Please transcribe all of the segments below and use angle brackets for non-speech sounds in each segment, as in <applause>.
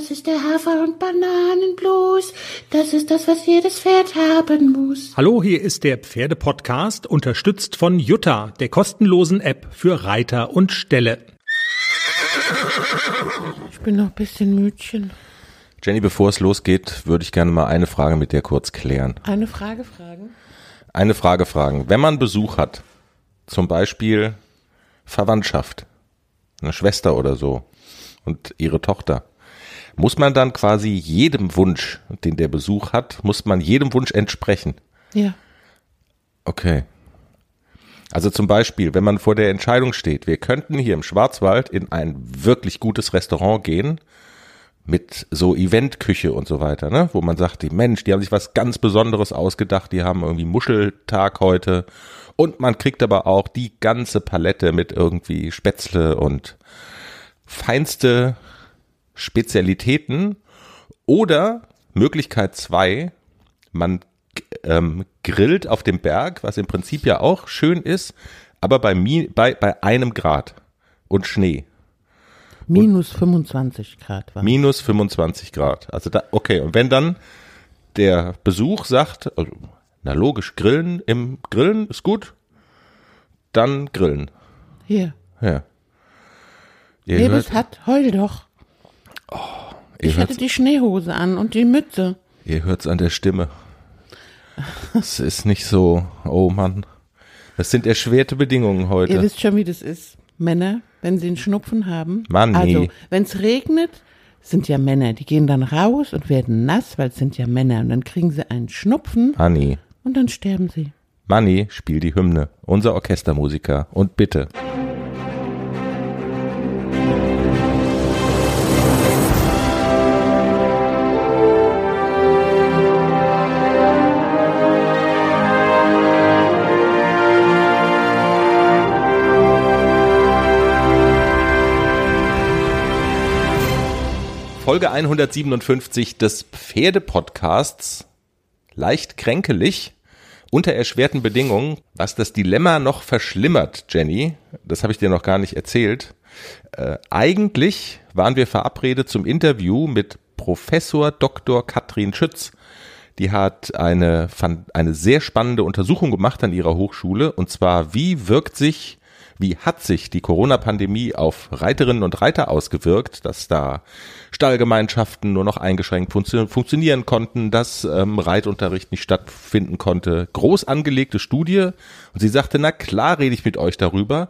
Das ist der Hafer- und Bananenblues. Das ist das, was jedes Pferd haben muss. Hallo, hier ist der Pferdepodcast, unterstützt von Jutta, der kostenlosen App für Reiter und Ställe. Ich bin noch ein bisschen müdchen. Jenny, bevor es losgeht, würde ich gerne mal eine Frage mit dir kurz klären. Eine Frage fragen? Eine Frage fragen. Wenn man Besuch hat, zum Beispiel Verwandtschaft, eine Schwester oder so und ihre Tochter, muss man dann quasi jedem Wunsch, den der Besuch hat, muss man jedem Wunsch entsprechen? Ja. Okay. Also zum Beispiel, wenn man vor der Entscheidung steht, wir könnten hier im Schwarzwald in ein wirklich gutes Restaurant gehen, mit so Eventküche und so weiter, ne? Wo man sagt, die Mensch, die haben sich was ganz Besonderes ausgedacht, die haben irgendwie Muscheltag heute und man kriegt aber auch die ganze Palette mit irgendwie Spätzle und feinste Spezialitäten oder Möglichkeit zwei, man ähm, grillt auf dem Berg, was im Prinzip ja auch schön ist, aber bei, bei, bei einem Grad und Schnee. Minus 25 Grad war. Minus 25 Grad. Also da, okay. Und wenn dann der Besuch sagt, also, na logisch, grillen im Grillen ist gut, dann grillen. Hier. Ja. Ihr Lebes hat, heul doch. Oh, ich hatte die Schneehose an und die Mütze. Ihr hört's an der Stimme. Es ist nicht so, oh Mann. Das sind erschwerte Bedingungen heute. Ihr wisst schon, wie das ist. Männer wenn sie einen Schnupfen haben. Mann, also, wenn es regnet, sind ja Männer, die gehen dann raus und werden nass, weil es sind ja Männer. Und dann kriegen sie einen Schnupfen. Manni. Und dann sterben sie. Manni, spiel die Hymne. Unser Orchestermusiker. Und bitte. Folge 157 des Pferdepodcasts. Leicht kränkelig, unter erschwerten Bedingungen, was das Dilemma noch verschlimmert, Jenny. Das habe ich dir noch gar nicht erzählt. Äh, eigentlich waren wir verabredet zum Interview mit Professor Dr. Katrin Schütz. Die hat eine, eine sehr spannende Untersuchung gemacht an ihrer Hochschule. Und zwar, wie wirkt sich wie hat sich die Corona-Pandemie auf Reiterinnen und Reiter ausgewirkt, dass da Stallgemeinschaften nur noch eingeschränkt funktio funktionieren konnten, dass ähm, Reitunterricht nicht stattfinden konnte. Groß angelegte Studie. Und sie sagte, na klar rede ich mit euch darüber.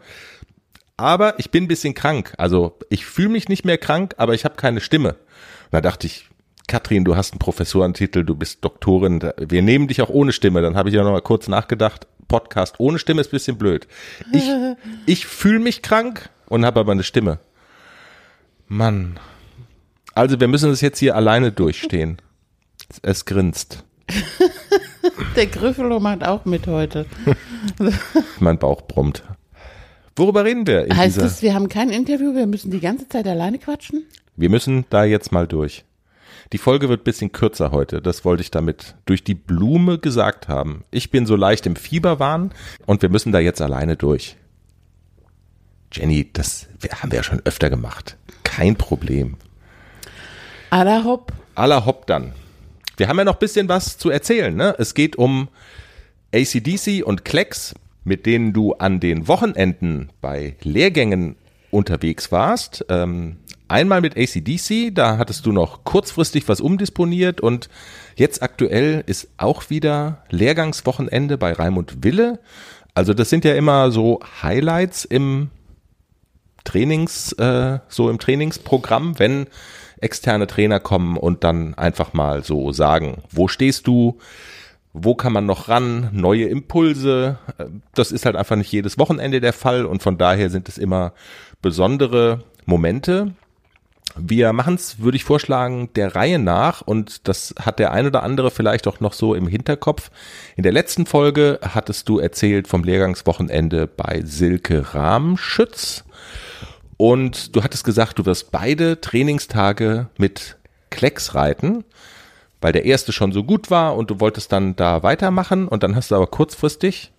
Aber ich bin ein bisschen krank. Also ich fühle mich nicht mehr krank, aber ich habe keine Stimme. Und da dachte ich, Katrin, du hast einen Professorentitel, du bist Doktorin, wir nehmen dich auch ohne Stimme. Dann habe ich ja noch mal kurz nachgedacht, Podcast ohne Stimme ist ein bisschen blöd. Ich, <laughs> ich fühle mich krank und habe aber eine Stimme. Mann. Also wir müssen es jetzt hier alleine durchstehen. <laughs> Es grinst. <laughs> Der Griffelo macht auch mit heute. mein Bauch brummt. Worüber reden wir? heißt das, wir haben kein Interview, wir müssen die ganze Zeit alleine quatschen? Wir müssen da jetzt mal durch. Die Folge wird bisschen kürzer heute. Das wollte ich damit durch die Blume gesagt haben. Ich bin so leicht im Fieberwahn und wir müssen da jetzt alleine durch. Jenny, das haben wir ja schon öfter gemacht. Kein Problem. Aller hopp. Aller hopp dann. Wir haben ja noch bisschen was zu erzählen. Ne? Es geht um ACDC und Klecks, mit denen du an den Wochenenden bei Lehrgängen unterwegs warst. Ähm, einmal mit ACDC, da hattest du noch kurzfristig was umdisponiert und jetzt aktuell ist auch wieder Lehrgangswochenende bei Raimund Wille. Also das sind ja immer so Highlights im Trainings, äh, so im Trainingsprogramm, wenn externe Trainer kommen und dann einfach mal so sagen, wo stehst du, wo kann man noch ran, neue Impulse. Das ist halt einfach nicht jedes Wochenende der Fall und von daher sind es immer besondere Momente. Wir machen es, würde ich vorschlagen, der Reihe nach und das hat der ein oder andere vielleicht auch noch so im Hinterkopf. In der letzten Folge hattest du erzählt vom Lehrgangswochenende bei Silke Rahmschütz und du hattest gesagt, du wirst beide Trainingstage mit Klecks reiten, weil der erste schon so gut war und du wolltest dann da weitermachen und dann hast du aber kurzfristig,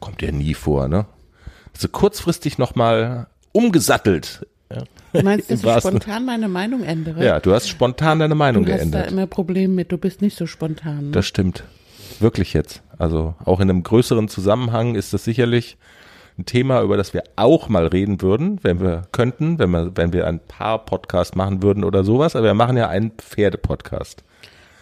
kommt dir nie vor, ne? Also kurzfristig nochmal umgesattelt Ja. Du meinst, dass ich spontan meine Meinung ändere? Ja, du hast spontan deine Meinung Du hast geändert. da immer Probleme mit, du bist nicht so spontan. Das stimmt. Wirklich jetzt. Also auch in einem größeren Zusammenhang ist das sicherlich ein Thema, über das wir auch mal reden würden, wenn wir könnten, wenn wir, wenn wir ein paar Podcast machen würden oder sowas. Aber wir machen ja einen Pferdepodcast.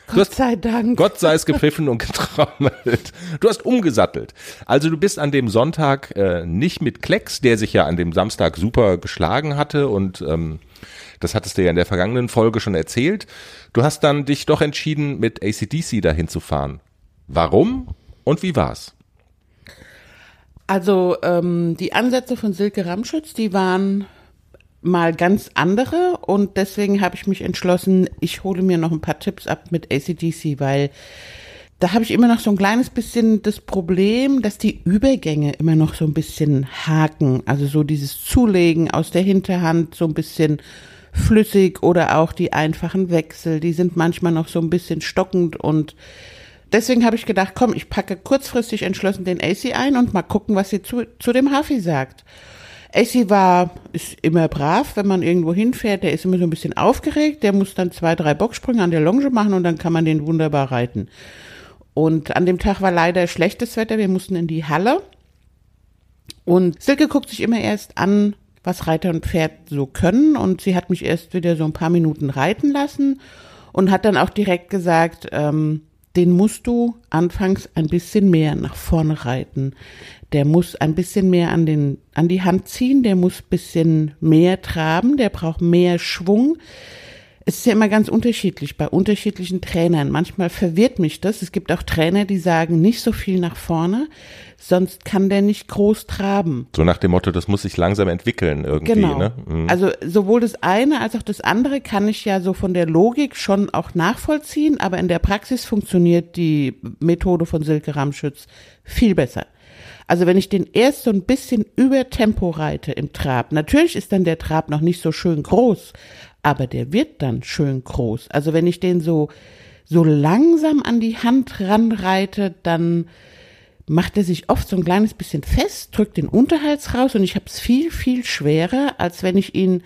Gott hast- sei Dank. Gott sei es gepfiffen und getrommelt. Du hast umgesattelt. Also du bist an dem Sonntag äh, nicht mit Klecks, der sich ja an dem Samstag super geschlagen hatte und ähm, das hattest du ja in der vergangenen Folge schon erzählt. Du hast dann dich doch entschieden, mit ACDC dahin zu fahren. Warum und wie war's? Also ähm, die Ansätze von Silke Ramschütz, die waren mal ganz andere und deswegen habe ich mich entschlossen, ich hole mir noch ein paar Tipps ab mit ACDC, weil da habe ich immer noch so ein kleines bisschen das Problem, dass die Übergänge immer noch so ein bisschen haken. Also so dieses Zulegen aus der Hinterhand so ein bisschen flüssig oder auch die einfachen Wechsel, die sind manchmal noch so ein bisschen stockend und deswegen habe ich gedacht, komm, ich packe kurzfristig entschlossen den AC ein und mal gucken, was sie zu, zu dem Hafi sagt. AC war, ist immer brav, wenn man irgendwo hinfährt, der ist immer so ein bisschen aufgeregt, der muss dann zwei, drei Boxsprünge an der Longe machen und dann kann man den wunderbar reiten. Und an dem Tag war leider schlechtes Wetter, wir mussten in die Halle. Und Silke guckt sich immer erst an, was Reiter und Pferd so können. Und sie hat mich erst wieder so ein paar Minuten reiten lassen und hat dann auch direkt gesagt, ähm, den musst du anfangs ein bisschen mehr nach vorne reiten. Der muss ein bisschen mehr an den, an die Hand ziehen, der muss bisschen mehr traben, der braucht mehr Schwung. Es ist ja immer ganz unterschiedlich bei unterschiedlichen Trainern. Manchmal verwirrt mich das. Es gibt auch Trainer, die sagen, nicht so viel nach vorne, sonst kann der nicht groß traben. So nach dem Motto, das muss sich langsam entwickeln irgendwie. Genau. Ne? Mhm. Also sowohl das eine als auch das andere kann ich ja so von der Logik schon auch nachvollziehen, aber in der Praxis funktioniert die Methode von Silke Ramschütz viel besser. Also wenn ich den erst so ein bisschen über Tempo reite im Trab, natürlich ist dann der Trab noch nicht so schön groß, aber der wird dann schön groß. Also wenn ich den so so langsam an die Hand ranreite, dann macht er sich oft so ein kleines bisschen fest, drückt den Unterhals raus und ich habe es viel, viel schwerer, als wenn ich ihn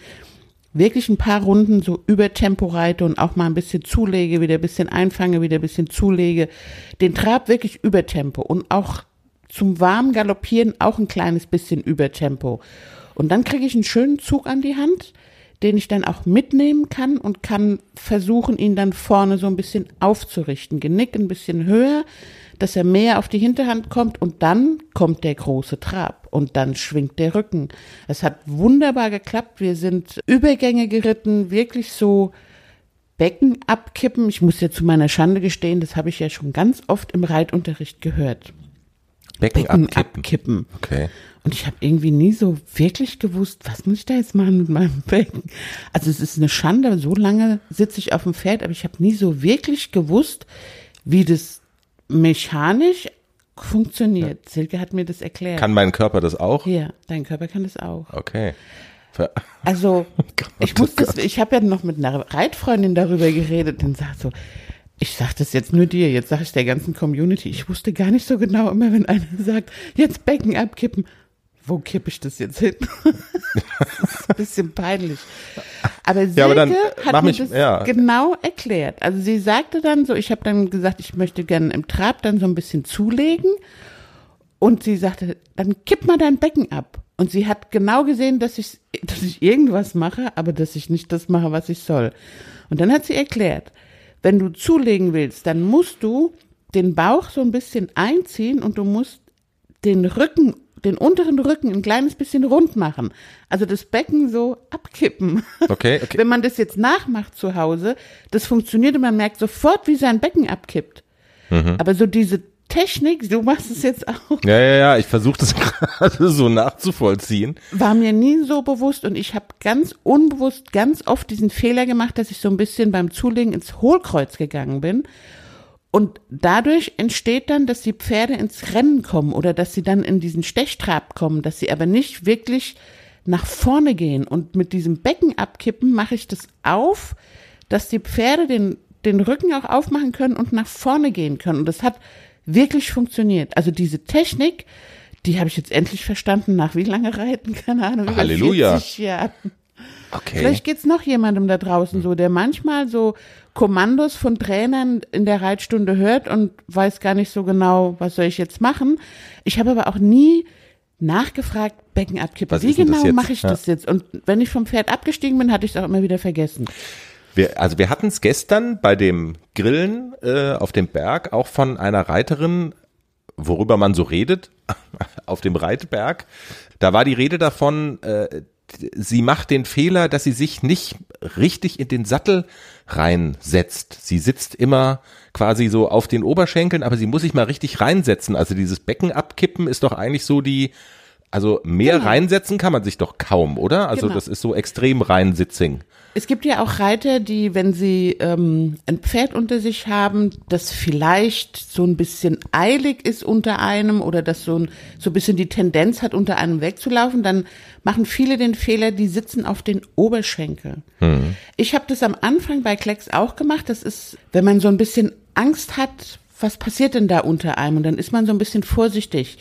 wirklich ein paar Runden so über Tempo reite und auch mal ein bisschen zulege, wieder ein bisschen einfange, wieder ein bisschen zulege. Den Trab wirklich über Tempo und auch zum warmen Galoppieren auch ein kleines bisschen über Tempo. Und dann kriege ich einen schönen Zug an die Hand, den ich dann auch mitnehmen kann und kann versuchen, ihn dann vorne so ein bisschen aufzurichten. Genick ein bisschen höher, dass er mehr auf die Hinterhand kommt und dann kommt der große Trab und dann schwingt der Rücken. Es hat wunderbar geklappt. Wir sind Übergänge geritten, wirklich so Becken abkippen. Ich muss ja zu meiner Schande gestehen, das habe ich ja schon ganz oft im Reitunterricht gehört. Becken, Becken abkippen. abkippen. Okay. Und ich habe irgendwie nie so wirklich gewusst, was muss ich da jetzt machen mit meinem <laughs> Becken. Also es ist eine Schande, so lange sitze ich auf dem Pferd, aber ich habe nie so wirklich gewusst, wie das mechanisch funktioniert. Silke hat mir das erklärt. Kann mein Körper das auch? ja, dein Körper kann das auch. Okay. Ver- Also <laughs> Gott, ich oh muss das, ich habe ja noch mit einer Reitfreundin darüber geredet und sagt so, ich sag das jetzt nur dir, jetzt sage ich der ganzen Community. Ich wusste gar nicht so genau immer, wenn einer <laughs> sagt, jetzt Becken abkippen. Wo kippe ich das jetzt hin? <laughs> das ist ein bisschen peinlich. Aber Silke Ja, aber dann, hat mir mich- das ja. genau erklärt. Also sie sagte dann so, ich habe dann gesagt, ich möchte gerne im Trab dann so ein bisschen zulegen. Und sie sagte, dann kipp mal dein Becken ab. Und sie hat genau gesehen, dass ich, dass ich irgendwas mache, aber dass ich nicht das mache, was ich soll. Und dann hat sie erklärt, wenn du zulegen willst, dann musst du den Bauch so ein bisschen einziehen und du musst den Rücken, den unteren Rücken ein kleines bisschen rund machen. Also das Becken so abkippen. Okay, <laughs> okay. Wenn man das jetzt nachmacht zu Hause, das funktioniert und man merkt sofort, wie sein Becken abkippt. Mhm. Aber so diese Technik, du machst es jetzt auch, Ja, ja, ja, ich versuche das <laughs> gerade so nachzuvollziehen. war mir nie so bewusst und ich habe ganz unbewusst ganz oft diesen Fehler gemacht, dass ich so ein bisschen beim Zulegen ins Hohlkreuz gegangen bin. Und dadurch entsteht dann, dass die Pferde ins Rennen kommen oder dass sie dann in diesen Stechtrab kommen, dass sie aber nicht wirklich nach vorne gehen. Und mit diesem Becken abkippen mache ich das auf, dass die Pferde den, den Rücken auch aufmachen können und nach vorne gehen können. Und das hat wirklich funktioniert. Also diese Technik, die habe ich jetzt endlich verstanden, nach wie lange Reiten? Keine Ahnung. Halleluja. 40 Jahren. Okay. Vielleicht geht's noch jemandem da draußen so, der manchmal so Kommandos von Trainern in der Reitstunde hört und weiß gar nicht so genau, was soll ich jetzt machen. Ich habe aber auch nie nachgefragt, Becken abkippen. Wie genau mache ich Ja. das jetzt? Und wenn ich vom Pferd abgestiegen bin, hatte ich es auch immer wieder vergessen. Wir, also wir hatten es gestern bei dem Grillen äh, auf dem Berg auch von einer Reiterin, worüber man so redet, <laughs> auf dem Reitberg. Da war die Rede davon, äh, sie macht den Fehler, dass sie sich nicht richtig in den Sattel reinsetzt. Sie sitzt immer quasi so auf den Oberschenkeln, aber sie muss sich mal richtig reinsetzen. Also dieses Becken abkippen ist doch eigentlich so die, also mehr Genau. reinsetzen kann man sich doch kaum, oder? Also Genau. das ist so extrem reinsitzing. Es gibt ja auch Reiter, die, wenn sie ähm, ein Pferd unter sich haben, das vielleicht so ein bisschen eilig ist unter einem oder das so ein, so ein bisschen die Tendenz hat, unter einem wegzulaufen, dann machen viele den Fehler, die sitzen auf den Oberschenkel. Ich habe das am Anfang bei Klecks auch gemacht. Das ist, wenn man so ein bisschen Angst hat, was passiert denn da unter einem? Und dann ist man so ein bisschen vorsichtig.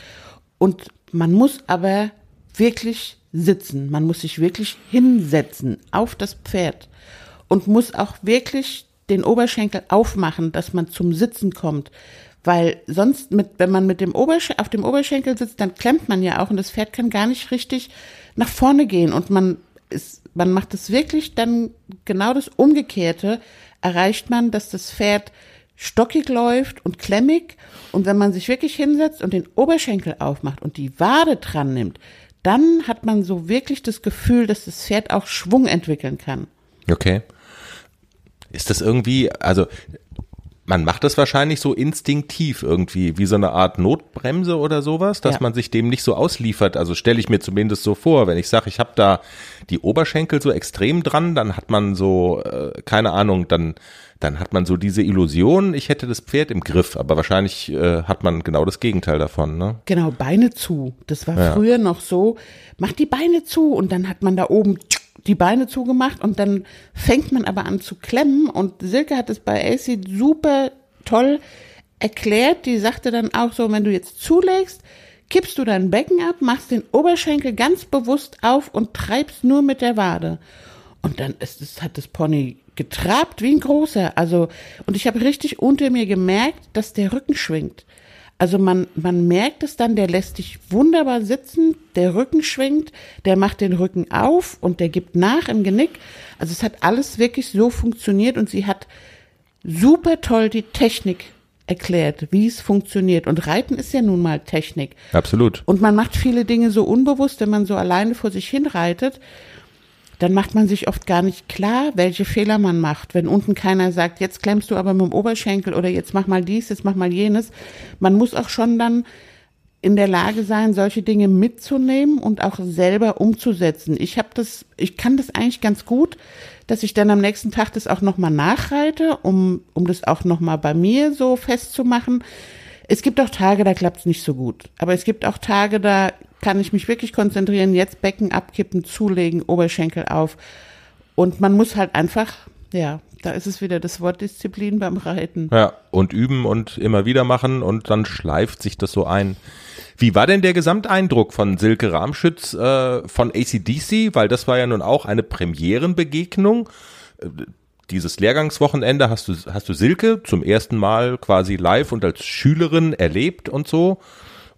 Und man muss aber wirklich sitzen. Man muss sich wirklich hinsetzen auf das Pferd und muss auch wirklich den Oberschenkel aufmachen, dass man zum Sitzen kommt. Weil sonst, mit, wenn man mit dem Obersch auf dem Oberschenkel sitzt, dann klemmt man ja auch und das Pferd kann gar nicht richtig nach vorne gehen und man ist, man macht es wirklich dann genau das Umgekehrte, erreicht man, dass das Pferd stockig läuft und klemmig und wenn man sich wirklich hinsetzt und den Oberschenkel aufmacht und die Wade dran nimmt, dann hat man so wirklich das Gefühl, dass das Pferd auch Schwung entwickeln kann. Okay. Ist das irgendwie, also man macht das wahrscheinlich so instinktiv irgendwie, wie so eine Art Notbremse oder sowas, dass Ja. man sich dem nicht so ausliefert. Also stelle ich mir zumindest so vor, wenn ich sage, ich habe da die Oberschenkel so extrem dran, dann hat man so, äh, keine Ahnung, dann, dann hat man so diese Illusion, ich hätte das Pferd im Griff, aber wahrscheinlich äh, hat man genau das Gegenteil davon. Ne? Genau, Beine zu. Das war Ja. früher noch so, mach die Beine zu und dann hat man da oben die Beine zugemacht und dann fängt man aber an zu klemmen und Silke hat es bei AC super toll erklärt. Die sagte dann auch so, wenn du jetzt zulegst, kippst du dein Becken ab, machst den Oberschenkel ganz bewusst auf und treibst nur mit der Wade. Und dann ist es, hat das Pony getrabt wie ein großer. Also, und ich habe richtig unter mir gemerkt, dass der Rücken schwingt. Also man, man merkt es dann, der lässt dich wunderbar sitzen, der Rücken schwingt, der macht den Rücken auf und der gibt nach im Genick. Also es hat alles wirklich so funktioniert und sie hat super toll die Technik erklärt, wie es funktioniert. Und Reiten ist ja nun mal Technik. Absolut. Und man macht viele Dinge so unbewusst, wenn man so alleine vor sich hin reitet, dann macht man sich oft gar nicht klar, welche Fehler man macht. Wenn unten keiner sagt, jetzt klemmst du aber mit dem Oberschenkel oder jetzt mach mal dies, jetzt mach mal jenes. Man muss auch schon dann in der Lage sein, solche Dinge mitzunehmen und auch selber umzusetzen. Ich habe das, ich kann das eigentlich ganz gut, dass ich dann am nächsten Tag das auch nochmal nachreite, um, um das auch nochmal bei mir so festzumachen. Es gibt auch Tage, da klappt es nicht so gut. Aber es gibt auch Tage, da kann ich mich wirklich konzentrieren, jetzt Becken abkippen, zulegen, Oberschenkel auf. Und man muss halt einfach, ja, da ist es wieder das Wort Disziplin beim Reiten. Ja, und üben und immer wieder machen und dann schleift sich das so ein. Wie war denn der Gesamteindruck von Silke Ramschütz äh, von ACDC? Weil das war ja nun auch eine Premierenbegegnung. Dieses Lehrgangswochenende hast du, hast du Silke zum ersten Mal quasi live und als Schülerin erlebt und so.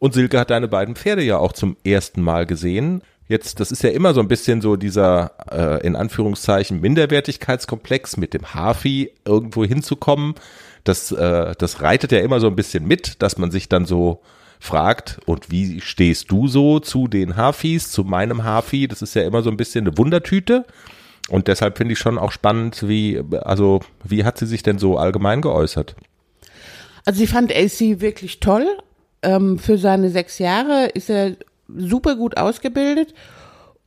Und Silke hat deine beiden Pferde ja auch zum ersten Mal gesehen. Jetzt, das ist ja immer so ein bisschen so dieser, äh, in Anführungszeichen, Minderwertigkeitskomplex mit dem Hafi irgendwo hinzukommen. Das, äh, das reitet ja immer so ein bisschen mit, dass man sich dann so fragt, und wie stehst du so zu den Hafis, zu meinem Hafi? Das ist ja immer so ein bisschen eine Wundertüte. Und deshalb finde ich schon auch spannend, wie, also, wie hat sie sich denn so allgemein geäußert? Also sie fand AC wirklich toll. Ähm, für seine sechs Jahre ist er super gut ausgebildet.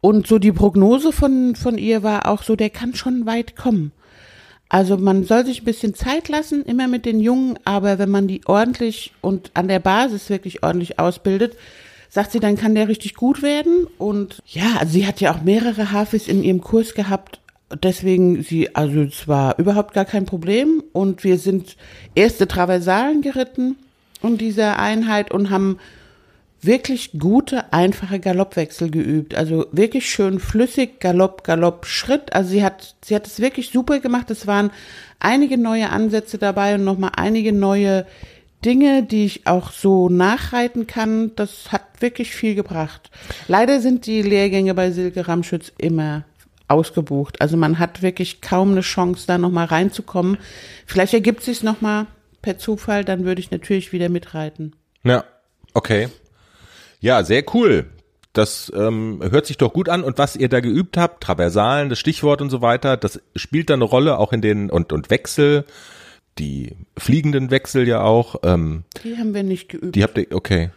Und so die Prognose von, von ihr war auch so, der kann schon weit kommen. Also man soll sich ein bisschen Zeit lassen, immer mit den Jungen, aber wenn man die ordentlich und an der Basis wirklich ordentlich ausbildet, sagt sie, dann kann der richtig gut werden. Und ja, also sie hat ja auch mehrere Hafis in ihrem Kurs gehabt. Deswegen sie, also es war überhaupt gar kein Problem. Und wir sind erste Traversalen geritten in dieser Einheit und haben wirklich gute, einfache Galoppwechsel geübt. Also wirklich schön flüssig, Galopp, Galopp, Schritt. Also sie hat, sie hat es wirklich super gemacht. Es waren einige neue Ansätze dabei und nochmal einige neue Dinge, die ich auch so nachreiten kann. Das hat wirklich viel gebracht. Leider sind die Lehrgänge bei Silke Ramschütz immer ausgebucht. Also man hat wirklich kaum eine Chance, da nochmal reinzukommen. Vielleicht ergibt sich nochmal per Zufall, dann würde ich natürlich wieder mitreiten. Ja, okay. Ja, sehr cool. Das ähm, hört sich doch gut an. Und was ihr da geübt habt, Traversalen, das Stichwort und so weiter, das spielt da eine Rolle auch in den und und Wechsel, die fliegenden Wechsel ja auch. Ähm, Die haben wir nicht geübt. die habt ihr, okay.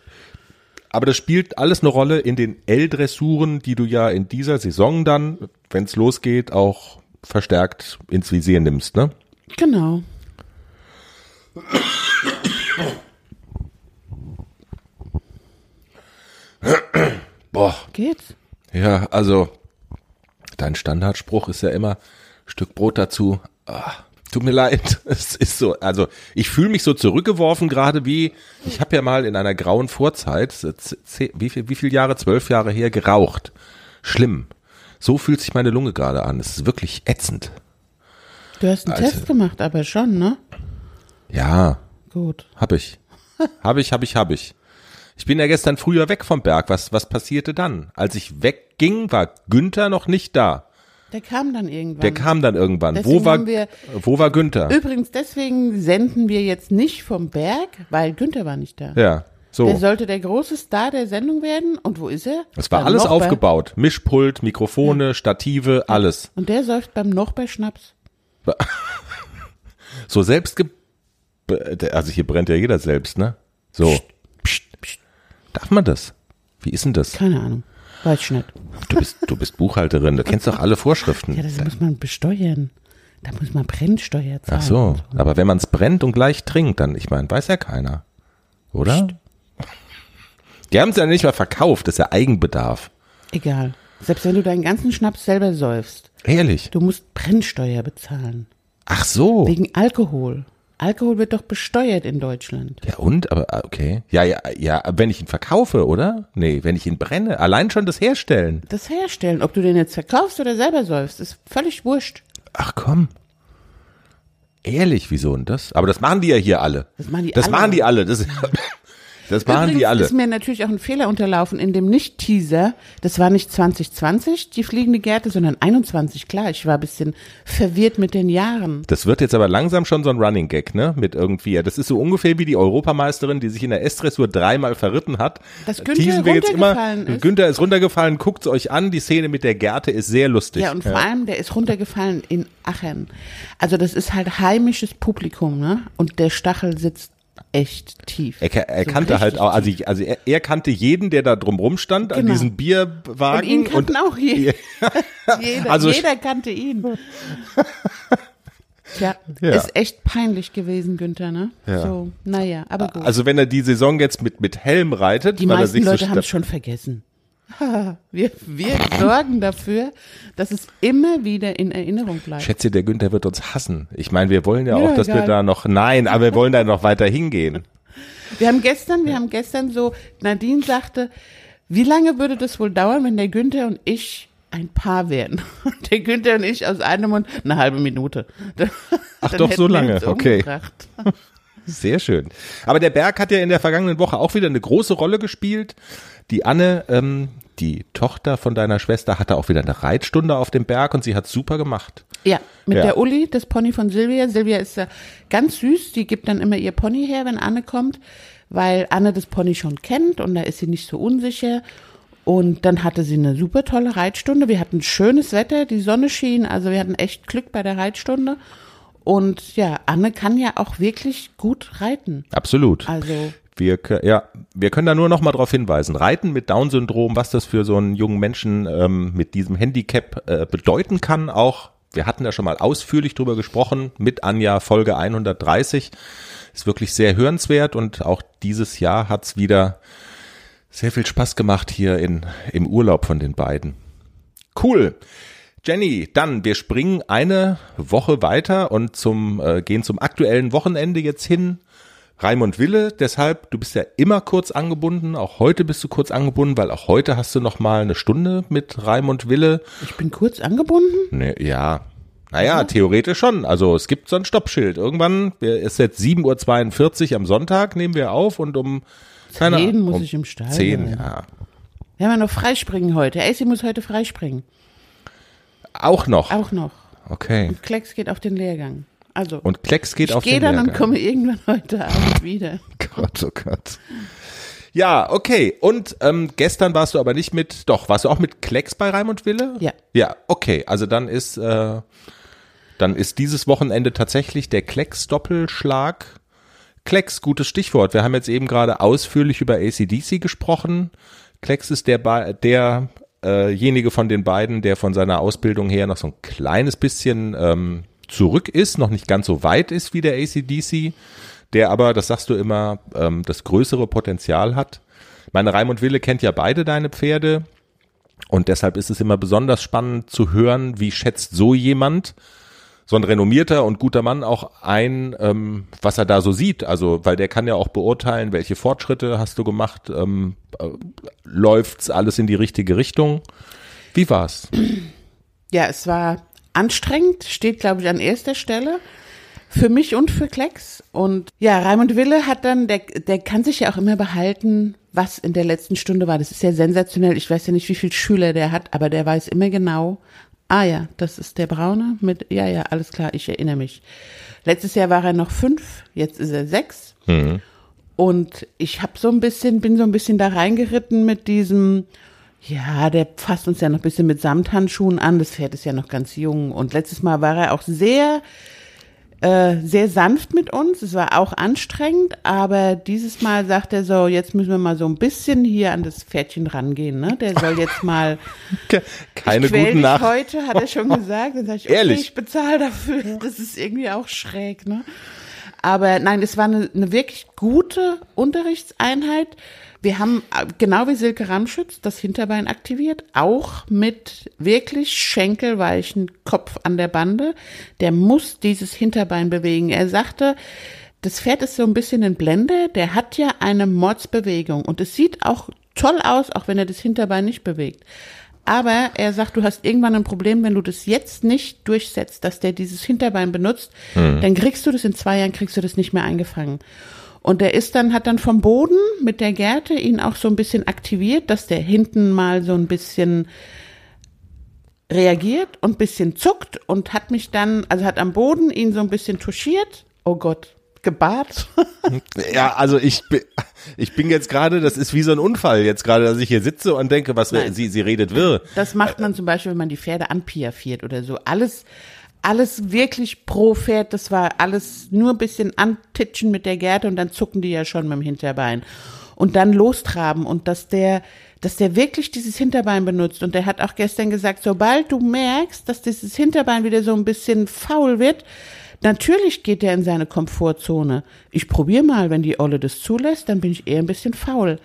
Aber das spielt alles eine Rolle in den L-Dressuren, die du ja in dieser Saison dann, wenn es losgeht, auch verstärkt ins Visier nimmst, ne? genau. <coughs> Boah. Geht's? Ja, also dein Standardspruch ist ja immer Stück Brot dazu. Ah, tut mir leid, <laughs> es ist so. Also ich fühle mich so zurückgeworfen gerade wie ich habe ja mal in einer grauen Vorzeit wie viel wie viel Jahre zwölf Jahre her geraucht. Schlimm. So fühlt sich meine Lunge gerade an. Es ist wirklich ätzend. Du hast einen Also- Test gemacht, aber schon, ne? Ja, Gut. hab ich, hab ich, hab ich, hab ich. Ich bin ja gestern früher weg vom Berg. Was was passierte dann? Als ich wegging, war Günther noch nicht da. Der kam dann irgendwann. Der kam dann irgendwann. Deswegen Wo war, wir- wo war Günther? Übrigens, deswegen senden wir jetzt nicht vom Berg, weil Günther war nicht da. Ja, so. Der sollte der große Star der Sendung werden. Und wo ist er? Es war Beim alles Nochber. aufgebaut. Mischpult, Mikrofone, Stative, alles. Und der säuft beim Nochber Schnaps. <laughs> So selbst also hier brennt ja jeder selbst, ne? So. Psst, psst. Darf man das? Wie ist denn das? Keine Ahnung. Weiß ich nicht. Du bist, du bist Buchhalterin, du kennst doch alle Ja, Vorschriften. das muss man besteuern. Da muss man Brennsteuer zahlen. Ach so, aber wenn man es brennt und gleich trinkt, dann, ich meine, weiß ja keiner. Oder? Die haben es ja nicht mal verkauft, das ist ja Eigenbedarf. Egal. Selbst wenn du deinen ganzen Schnaps selber säufst, Ehrlich? du musst Brennsteuer bezahlen. Ach so. Wegen Alkohol. Alkohol wird doch besteuert in Deutschland. Ja und, aber ah, okay. Ja, ja, ja, wenn ich ihn verkaufe, oder? Nee, wenn ich ihn brenne, allein schon das Herstellen. Das Herstellen, ob du den jetzt verkaufst oder selber säufst, ist völlig wurscht. Ach komm. Ehrlich, wieso denn das? Aber das machen die ja hier alle. Das machen die das alle. machen die alle. Das, <laughs> das machen Übrigens die alle. ist mir natürlich auch ein Fehler unterlaufen in dem Nicht-Teaser. Das war nicht 2020, die fliegende Gärte, sondern 21. Klar, ich war ein bisschen verwirrt mit den Jahren. Das wird jetzt aber langsam schon so ein Running Gag, ne? Mit irgendwie, ja, das ist so ungefähr wie die Europameisterin, die sich in der S-Dressur dreimal verritten hat. Dass Günther wir jetzt immer. runtergefallen ist. Günther ist runtergefallen, guckt's euch an. Die Szene mit der Gerte ist sehr lustig. Ja, und vor allem, der ist runtergefallen in Aachen. Also das ist halt heimisches Publikum, ne? Und der Stachel sitzt echt tief. Er, er So kannte halt auch, also, ich, also er, er kannte jeden, der da drumrum stand, an Genau. diesem Bierwagen. Und ihn kannten auch je, <laughs> jeder. Also- jeder kannte ihn. <laughs> Tja, Ja. ist echt peinlich gewesen, Günther, ne? Ja. So, naja, aber gut. Also wenn er die Saison jetzt mit, mit Helm reitet, Die meisten Leute so haben es schon vergessen. <laughs> wir, wir sorgen dafür, dass es immer wieder in Erinnerung bleibt. Schätze, der Günther wird uns hassen. Ich meine, wir wollen ja Mir auch, dass wir egal. da noch, nein, aber wir wollen da noch weiter hingehen. <laughs> Wir haben gestern, wir haben gestern so, Nadine sagte, wie lange würde das wohl dauern, wenn der Günther und ich ein Paar wären? Und <laughs> der Günther und ich aus einem Mund, eine halbe Minute. Ach Dann doch, so wir lange, okay. Sehr schön. Aber der Berg hat ja in der vergangenen Woche auch wieder eine große Rolle gespielt. Die Anne, ähm, die Tochter von deiner Schwester, hatte auch wieder eine Reitstunde auf dem Berg und sie hat super gemacht. Ja, mit Ja. der Uli, das Pony von Silvia. Silvia ist ja ganz süß, die gibt dann immer ihr Pony her, wenn Anne kommt, weil Anne das Pony schon kennt und da ist sie nicht so unsicher. Und dann hatte sie eine super tolle Reitstunde. Wir hatten schönes Wetter, die Sonne schien, also wir hatten echt Glück bei der Reitstunde. Und ja, Anne kann ja auch wirklich gut reiten. Absolut. Also Wir, ja, wir können da nur noch mal darauf hinweisen. Reiten mit Down-Syndrom, was das für so einen jungen Menschen ähm, mit diesem Handicap äh, bedeuten kann, auch. Wir hatten da schon mal ausführlich drüber gesprochen mit Anja, Folge 130. Ist wirklich sehr hörenswert und auch dieses Jahr hat's wieder sehr viel Spaß gemacht hier in, im Urlaub von den beiden. Cool. Jenny, dann, wir springen eine Woche weiter und zum, äh, gehen zum aktuellen Wochenende jetzt hin. Raimund Wille, deshalb, du bist ja immer kurz angebunden, auch heute bist du kurz angebunden, weil auch heute hast du noch mal eine Stunde mit Raimund Wille. Ich bin kurz angebunden? Nee, ja, naja, theoretisch schon. Also es gibt so ein Stoppschild. Irgendwann ist jetzt 7.42 Uhr am Sonntag, nehmen wir auf und um keine Ahnung, muss um ich im Stall 10, sein. ja. Wir haben ja noch Freispringen heute. AC muss heute freispringen. Auch noch. Auch noch. Okay. Und Klecks geht auf den Lehrgang. Also, Und Klecks geht ich auf gehe den dann und Lehrgang. komme irgendwann heute Abend wieder. <laughs> Gott, oh Gott. Ja, okay. Und ähm, gestern warst du aber nicht mit, doch, warst du auch mit Klecks bei Raimund Wille? Ja. Ja, okay. Also dann ist, äh, dann ist dieses Wochenende tatsächlich der Klecks-Doppelschlag. Klecks, gutes Stichwort. Wir haben jetzt eben gerade ausführlich über ACDC gesprochen. Klecks ist der, Ba- der derjenige von den beiden, der von seiner Ausbildung her noch so ein kleines bisschen ähm, zurück ist, noch nicht ganz so weit ist wie der ACDC, der aber, das sagst du immer, ähm, das größere Potenzial hat. Meine Raimund Wille kennt ja beide deine Pferde und deshalb ist es immer besonders spannend zu hören, wie schätzt so jemand, so ein renommierter und guter Mann auch ein, ähm, was er da so sieht. Also, weil der kann ja auch beurteilen, welche Fortschritte hast du gemacht, ähm, äh, läuft's alles in die richtige Richtung. Wie war's? Ja, es war anstrengend, steht, glaube ich, an erster Stelle. Für mich und für Klecks. Und ja, Raimund Wille hat dann, der, der kann sich ja auch immer behalten, was in der letzten Stunde war. Das ist ja sensationell. Ich weiß ja nicht, wie viele Schüler der hat, aber der weiß immer genau, ah ja, das ist der Braune mit, ja, ja, alles klar, ich erinnere mich. Letztes Jahr war er noch fünf, jetzt ist er sechs. Und ich habe so ein bisschen, bin so ein bisschen da reingeritten mit diesem, ja, der fasst uns ja noch ein bisschen mit Samthandschuhen an. Das Pferd ist ja noch ganz jung. Und letztes Mal war er auch sehr, äh, sehr sanft mit uns. Es war auch anstrengend, aber dieses Mal sagt er so, jetzt müssen wir mal so ein bisschen hier an das Pferdchen rangehen. Ne? Der soll jetzt mal <laughs> Keine guten dich Nach. heute, hat er schon gesagt. Dann sag ich, okay, Ehrlich? ich bezahle dafür. Das ist irgendwie auch schräg, ne? Aber nein, es war eine, eine wirklich gute Unterrichtseinheit. Wir haben, äh, genau wie Silke Ramschütz, das Hinterbein aktiviert, auch mit wirklich schenkelweichen Kopf an der Bande. Der muss dieses Hinterbein bewegen. Er sagte, das Pferd ist so ein bisschen ein Blender, der hat ja eine Mordsbewegung und es sieht auch toll aus, auch wenn er das Hinterbein nicht bewegt. Aber er sagt, du hast irgendwann ein Problem, wenn du das jetzt nicht durchsetzt, dass der dieses Hinterbein benutzt, dann kriegst du das in zwei Jahren, kriegst du das nicht mehr eingefangen. Und der ist dann, hat dann vom Boden mit der Gerte ihn auch so ein bisschen aktiviert, dass der hinten mal so ein bisschen reagiert und ein bisschen zuckt und hat mich dann, also hat am Boden ihn so ein bisschen touchiert. Oh Gott, gebart. <laughs> Ja, also ich bin, ich bin jetzt gerade, das ist wie so ein Unfall jetzt gerade, dass ich hier sitze und denke, was Nein. sie, sie redet wirr. Das macht man zum Beispiel, wenn man die Pferde anpiafiert oder so. Alles, alles wirklich pro Pferd. Das war alles nur ein bisschen antitschen mit der Gerte und dann zucken die ja schon mit dem Hinterbein. Und dann lostraben und dass der, dass der wirklich dieses Hinterbein benutzt. Und der hat auch gestern gesagt, sobald du merkst, dass dieses Hinterbein wieder so ein bisschen faul wird, Natürlich geht er in seine Komfortzone. Ich probiere mal, wenn die Olle das zulässt, dann bin ich eher ein bisschen faul.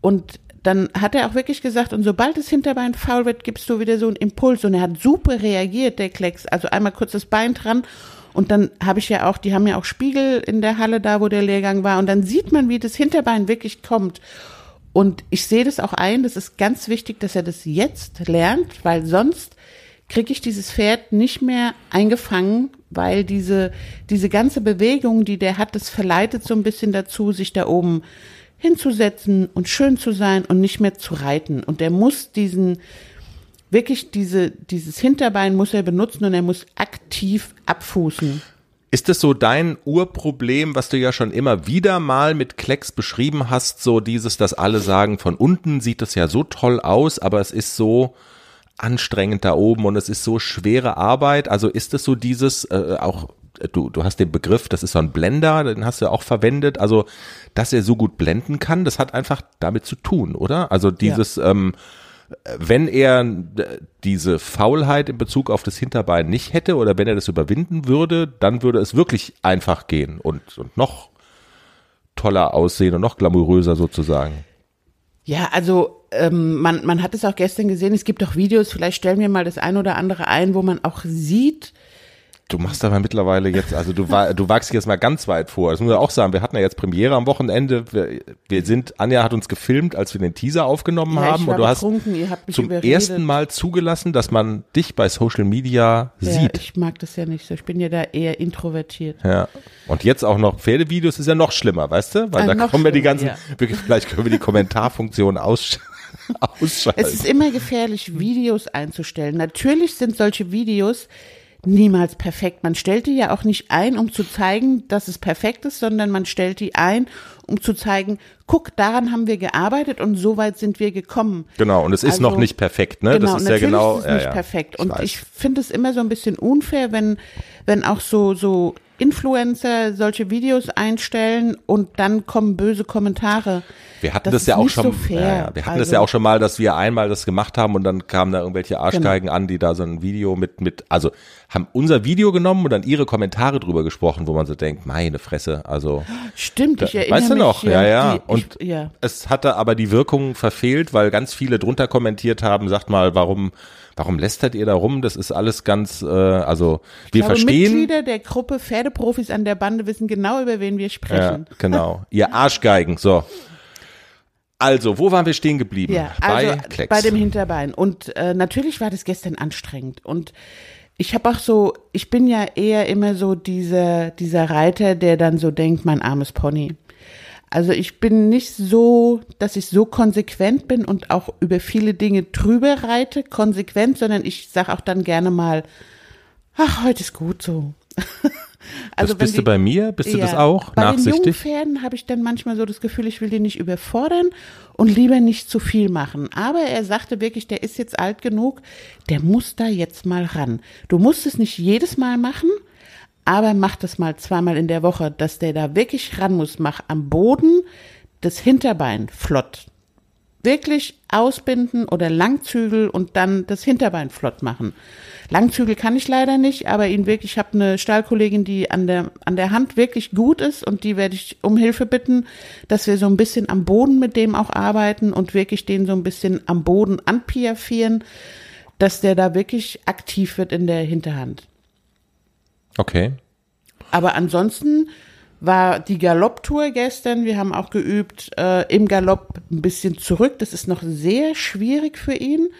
Und dann hat er auch wirklich gesagt, und sobald das Hinterbein faul wird, gibst du wieder so einen Impuls. Und er hat super reagiert, der Klecks. Also einmal kurz das Bein dran. Und dann habe ich ja auch, die haben ja auch Spiegel in der Halle da, wo der Lehrgang war. Und dann sieht man, wie das Hinterbein wirklich kommt. Und ich sehe das auch ein, das ist ganz wichtig, dass er das jetzt lernt, weil sonst kriege ich dieses Pferd nicht mehr eingefangen, weil diese, diese ganze Bewegung, die der hat, das verleitet so ein bisschen dazu, sich da oben hinzusetzen und schön zu sein und nicht mehr zu reiten. Und der muss diesen, wirklich diese, dieses Hinterbein muss er benutzen und er muss aktiv abfußen. Ist es so dein Urproblem, was du ja schon immer wieder mal mit Klecks beschrieben hast, so dieses, dass alle sagen, von unten sieht es ja so toll aus, aber es ist so anstrengend da oben und es ist so schwere Arbeit. Also ist es so dieses, äh, auch du, du hast den Begriff, das ist so ein Blender, den hast du ja auch verwendet, also dass er so gut blenden kann, das hat einfach damit zu tun, oder? Also dieses, ähm, wenn er äh, diese Faulheit in Bezug auf das Hinterbein nicht hätte oder wenn er das überwinden würde, dann würde es wirklich einfach gehen und, und noch toller aussehen und noch glamouröser sozusagen. Ja, also ähm, man, man hat es auch gestern gesehen, es gibt auch Videos, vielleicht stellen wir mal das ein oder andere ein, wo man auch sieht, Du machst aber mittlerweile jetzt, also du, du wagst jetzt mal ganz weit vor. Das muss man auch sagen. Wir hatten ja jetzt Premiere am Wochenende. Wir, wir sind, Anja hat uns gefilmt, als wir den Teaser aufgenommen Ja, haben und du hast ihr habt mich zum überredet. ersten Mal zugelassen, dass man dich bei Social Media Ja, sieht. ich mag das ja nicht so. Ich bin ja da eher introvertiert. Ja. Und jetzt auch noch Pferdevideos ist ja noch schlimmer, weißt du? Weil Ah, da kommen wir die ganzen, wirklich, vielleicht können wir die Kommentarfunktion aus, ausschalten. Es ist immer gefährlich, Videos einzustellen. Natürlich sind solche Videos niemals perfekt. Man stellt die ja auch nicht ein, um zu zeigen, dass es perfekt ist, sondern man stellt die ein, um zu zeigen, guck, daran haben wir gearbeitet und so weit sind wir gekommen. genau, und es ist Also, noch nicht perfekt, ne? Genau, das ist ja genau. ist es ja, nicht ja. perfekt. Ich Und weiß. ich finde es immer so ein bisschen unfair, wenn, wenn auch so, so Influencer solche Videos einstellen und dann kommen böse Kommentare. Wir hatten Das das, ja auch schon, so. Ja, ja. wir hatten das Also- ja auch schon mal, dass wir einmal das gemacht haben und dann kamen da irgendwelche Arschgeigen Genau. an, die da so ein Video mit, mit, also haben unser Video genommen und dann ihre Kommentare drüber gesprochen, wo man so denkt, meine Fresse, also. Stimmt, ich erinnere weißt du mich. Noch? Ja, ja. Die, und ich, ja. es hatte aber die Wirkung verfehlt, weil ganz viele drunter kommentiert haben, sagt mal, warum, warum lästert ihr da rum? Das ist alles ganz, äh, also wir Ich glaube, verstehen. Mitglieder der Gruppe Pferdeprofis an der Bande wissen genau, über wen wir Ja, sprechen. genau. Ihr Arschgeigen, so. Also, wo waren wir stehen geblieben? Ja, also bei Klecks. bei dem Hinterbein. Und äh, natürlich war das gestern anstrengend. Und ich habe auch so, ich bin ja eher immer so dieser, dieser Reiter, der dann so denkt, mein armes Pony. Also ich bin nicht so, dass ich so konsequent bin und auch über viele Dinge drüber reite, konsequent, sondern ich sage auch dann gerne mal, ach, heute ist gut so. <laughs> Also das bist wenn du die- bei mir? Bist du das auch? Bei den jungen Nachsichtig? Pferden habe ich dann manchmal so das Gefühl, ich will die nicht überfordern und lieber nicht zu viel machen. Aber er sagte wirklich, der ist jetzt alt genug, der muss da jetzt mal ran. Du musst es nicht jedes Mal machen, aber mach das mal zweimal in der Woche, dass der da wirklich ran muss. Mach am Boden das Hinterbein flott. Wirklich ausbinden oder Langzügel und dann das Hinterbein flott machen. Langzügel kann ich leider nicht, aber ihn wirklich, ich habe eine Stallkollegin, die an der, an der Hand wirklich gut ist und die werde ich um Hilfe bitten, dass wir so ein bisschen am Boden mit dem auch arbeiten und wirklich den so ein bisschen am Boden anpiafieren, dass der da wirklich aktiv wird in der Hinterhand. Okay. Aber ansonsten war die Galopptour gestern. Wir haben auch geübt äh, im Galopp ein bisschen zurück. Das ist noch sehr schwierig für ihn,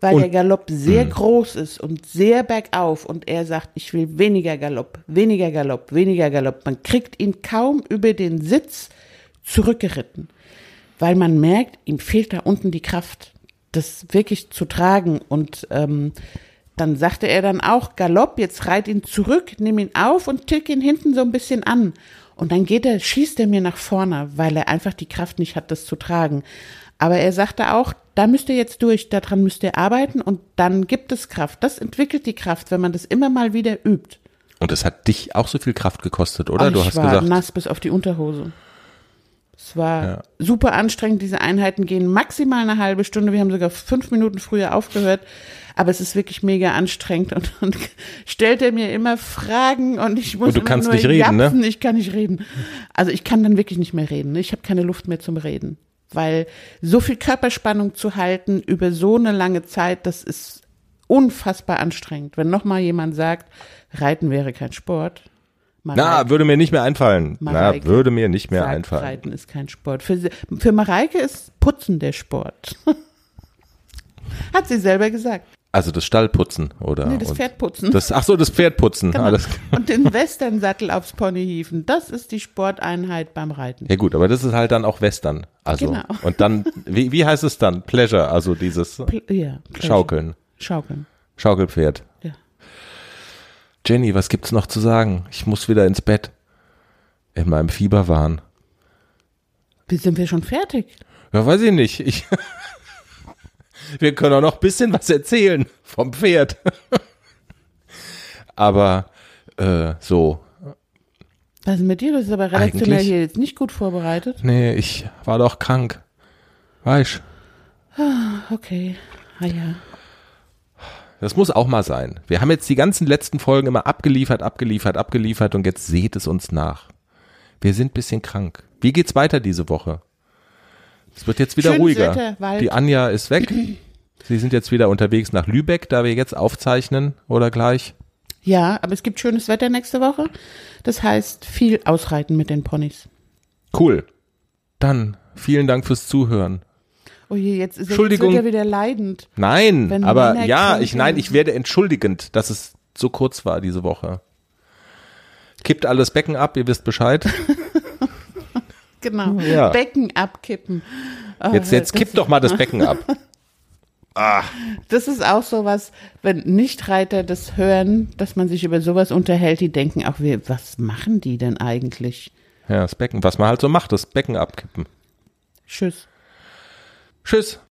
weil Und- der Galopp sehr groß ist und sehr bergauf. Und er sagt, ich will weniger Galopp, weniger Galopp, weniger Galopp. Man kriegt ihn kaum über den Sitz zurückgeritten, weil man merkt, ihm fehlt da unten die Kraft, das wirklich zu tragen. Und ähm, dann sagte er dann auch, Galopp, jetzt reit ihn zurück, nimm ihn auf und tick ihn hinten so ein bisschen an. Und dann geht er, schießt er mir nach vorne, weil er einfach die Kraft nicht hat, das zu tragen. Aber er sagte auch, da müsst ihr jetzt durch, daran müsst ihr arbeiten und dann gibt es Kraft. Das entwickelt die Kraft, wenn man das immer mal wieder übt. Und es hat dich auch so viel Kraft gekostet, oder? Ach, du hast war gesagt, nass bis auf die Unterhose. Es war Ja. super anstrengend. Diese Einheiten gehen maximal eine halbe Stunde. Wir haben sogar fünf Minuten früher aufgehört. Aber es ist wirklich mega anstrengend und, und <laughs> stellt er mir immer Fragen und ich muss Und du immer kannst nur nicht reden, ne? japsen. Ich kann nicht reden. Also ich kann dann wirklich nicht mehr reden. ne? Ich habe keine Luft mehr zum Reden. Weil so viel Körperspannung zu halten über so eine lange Zeit, das ist unfassbar anstrengend. Wenn noch mal jemand sagt, Reiten wäre kein Sport. Na, würde mir nicht mehr einfallen. Mareike na, würde mir nicht mehr sagt, einfallen. Reiten ist kein Sport. Für, für Mareike ist Putzen der Sport. <laughs> Hat sie selber gesagt. Also das Stallputzen, oder? Nee, das Pferdputzen. Das, ach so, das Pferdputzen. Genau. Alles. Und den Westernsattel aufs Pony hieven. Das ist die Sporteinheit beim Reiten. Ja gut, aber das ist halt dann auch Western. Also Genau. und dann, wie, wie heißt es dann? Pleasure, also dieses Pl ja. Schaukeln, Schaukeln. Schaukelpferd. Jenny, was gibt's noch zu sagen? Ich muss wieder ins Bett. In meinem Fieberwahn. Wie sind wir schon fertig? Ja, weiß ich nicht. Ich <laughs> Wir können auch noch ein bisschen was erzählen vom Pferd. <laughs> Aber äh, so, Was ist mit dir? Du bist aber redaktionell hier jetzt nicht gut vorbereitet. nee, ich war doch krank. Weißt Okay. Ah ja. Das muss auch mal sein. Wir haben jetzt die ganzen letzten Folgen immer abgeliefert, abgeliefert, abgeliefert und jetzt seht es uns nach. Wir sind ein bisschen krank. Wie geht's weiter diese Woche? Es wird jetzt wieder Schönes ruhiger. Wald. Die Anja ist weg. <clears throat> Sie sind jetzt wieder unterwegs nach Lübeck, da wir jetzt aufzeichnen oder gleich. Ja, aber es gibt schönes Wetter nächste Woche. Das heißt, viel ausreiten mit den Ponys. Cool. Dann vielen Dank fürs Zuhören. Oh je, jetzt ist Entschuldigung. er wieder leidend. Nein, aber Männer ja, ich nein, ich werde entschuldigend, dass es so kurz war diese Woche. Kippt alles Becken ab, ihr wisst Bescheid. <laughs> Genau. Ja. Becken abkippen. Oh, Jetzt, jetzt kippt doch mal das Becken ab. <laughs> Das ist auch sowas, wenn Nichtreiter das hören, dass man sich über sowas unterhält, die denken auch, wir, was machen die denn eigentlich? Ja, das Becken, was man halt so macht, das Becken abkippen. Tschüss. Tschüss.